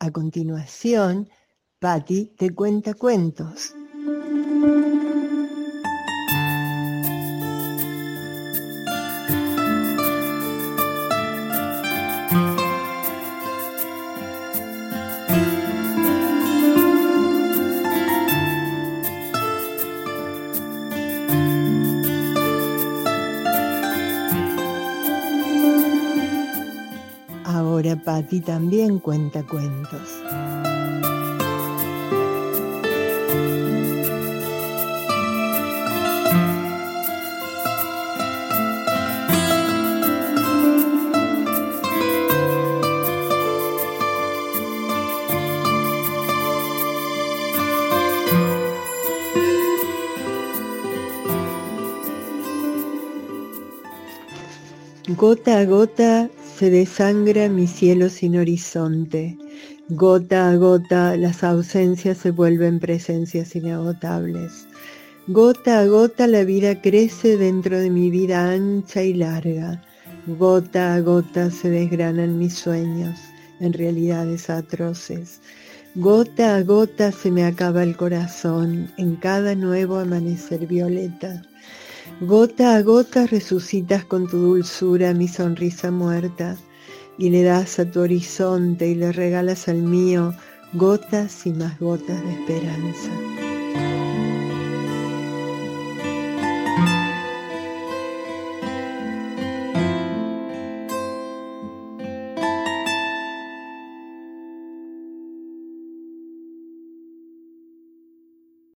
A continuación, Patty te cuenta cuentos. Ahora Patty también cuenta cuentos. Gota a gota se desangra mi cielo sin horizonte. Gota a gota las ausencias se vuelven presencias inagotables. Gota a gota la vida crece dentro de mi vida ancha y larga. Gota a gota se desgranan mis sueños en realidades atroces. Gota a gota se me acaba el corazón en cada nuevo amanecer violeta. Gota a gota resucitas con tu dulzura mi sonrisa muerta y le das a tu horizonte y le regalas al mío gotas y más gotas de esperanza.